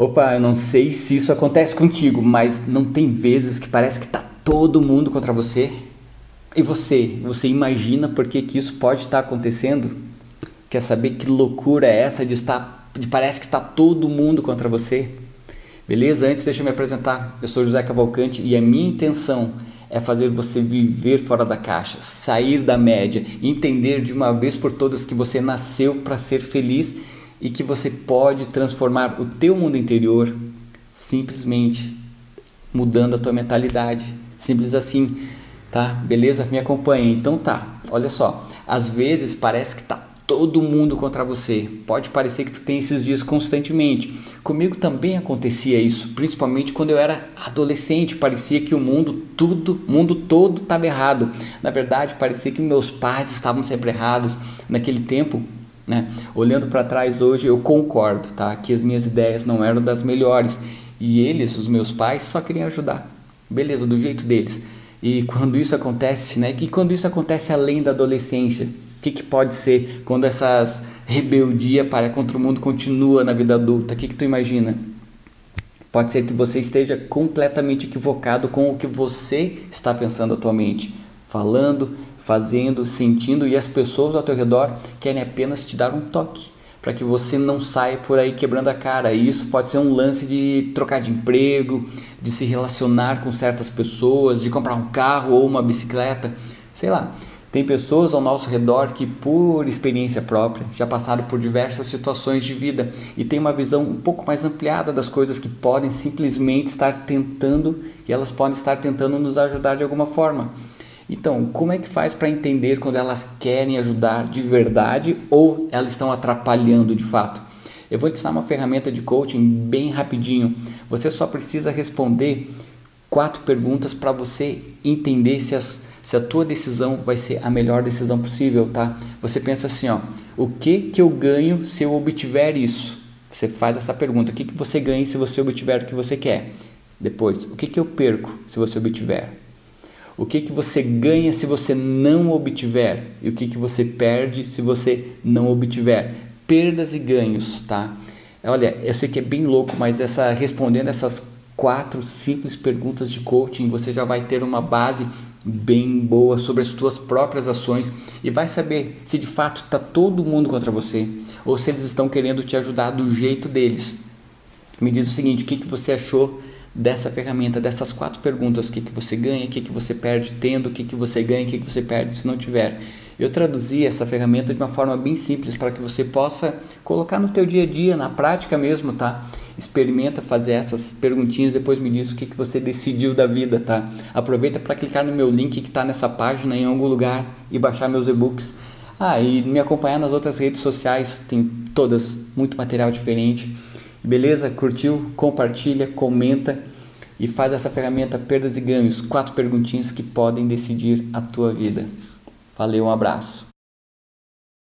Opa, eu não sei se isso acontece contigo, mas não tem vezes que parece que tá todo mundo contra você? E você, você imagina por que, que isso pode estar acontecendo? Quer saber que loucura é essa de estar, de parece que está todo mundo contra você? Beleza? Antes deixa eu me apresentar. Eu sou José Cavalcante e a minha intenção é fazer você viver fora da caixa, sair da média, entender de uma vez por todas que você nasceu para ser feliz e que você pode transformar o teu mundo interior simplesmente mudando a tua mentalidade. Simples assim, tá? Beleza? Me acompanha. Então tá. Olha só, às vezes parece que tá todo mundo contra você. Pode parecer que tu tem esses dias constantemente. Comigo também acontecia isso, principalmente quando eu era adolescente, parecia que o mundo tudo, mundo todo estava errado. Na verdade, parecia que meus pais estavam sempre errados. Naquele tempo, né? Olhando para trás hoje, eu concordo, tá? Que as minhas ideias não eram das melhores e eles, os meus pais, só queriam ajudar. Beleza, do jeito deles. E quando isso acontece, né? E quando isso acontece além da adolescência, o que, que pode ser quando essas rebeldia para contra o mundo continua na vida adulta? O que, que tu imagina? Pode ser que você esteja completamente equivocado com o que você está pensando atualmente, falando, fazendo, sentindo e as pessoas ao teu redor querem apenas te dar um toque para que você não saia por aí quebrando a cara. E isso pode ser um lance de trocar de emprego, de se relacionar com certas pessoas, de comprar um carro ou uma bicicleta, sei lá. Tem pessoas ao nosso redor que, por experiência própria, já passaram por diversas situações de vida e têm uma visão um pouco mais ampliada das coisas que podem simplesmente estar tentando e elas podem estar tentando nos ajudar de alguma forma. Então, como é que faz para entender quando elas querem ajudar de verdade ou elas estão atrapalhando de fato? Eu vou te ensinar uma ferramenta de coaching bem rapidinho. Você só precisa responder quatro perguntas para você entender se, as, se a tua decisão vai ser a melhor decisão possível, tá? Você pensa assim, ó, o que que eu ganho se eu obtiver isso? Você faz essa pergunta, o que que você ganha se você obtiver o que você quer? Depois, o que que eu perco se você obtiver? O que, que você ganha se você não obtiver? E o que, que você perde se você não obtiver? Perdas e ganhos, tá? Olha, eu sei que é bem louco, mas essa respondendo essas quatro simples perguntas de coaching, você já vai ter uma base bem boa sobre as suas próprias ações e vai saber se de fato está todo mundo contra você ou se eles estão querendo te ajudar do jeito deles. Me diz o seguinte, o que, que você achou dessa ferramenta, dessas quatro perguntas, o que, que você ganha, o que, que você perde tendo, o que, que você ganha, o que, que você perde se não tiver. Eu traduzi essa ferramenta de uma forma bem simples para que você possa colocar no teu dia a dia, na prática mesmo, tá? Experimenta fazer essas perguntinhas, depois me diz o que, que você decidiu da vida, tá? Aproveita para clicar no meu link que está nessa página em algum lugar e baixar meus e-books. Ah, e me acompanhar nas outras redes sociais, tem todas muito material diferente. Beleza? Curtiu? Compartilha, comenta e faz essa ferramenta Perdas e Ganhos, quatro perguntinhas que podem decidir a tua vida. Valeu, um abraço.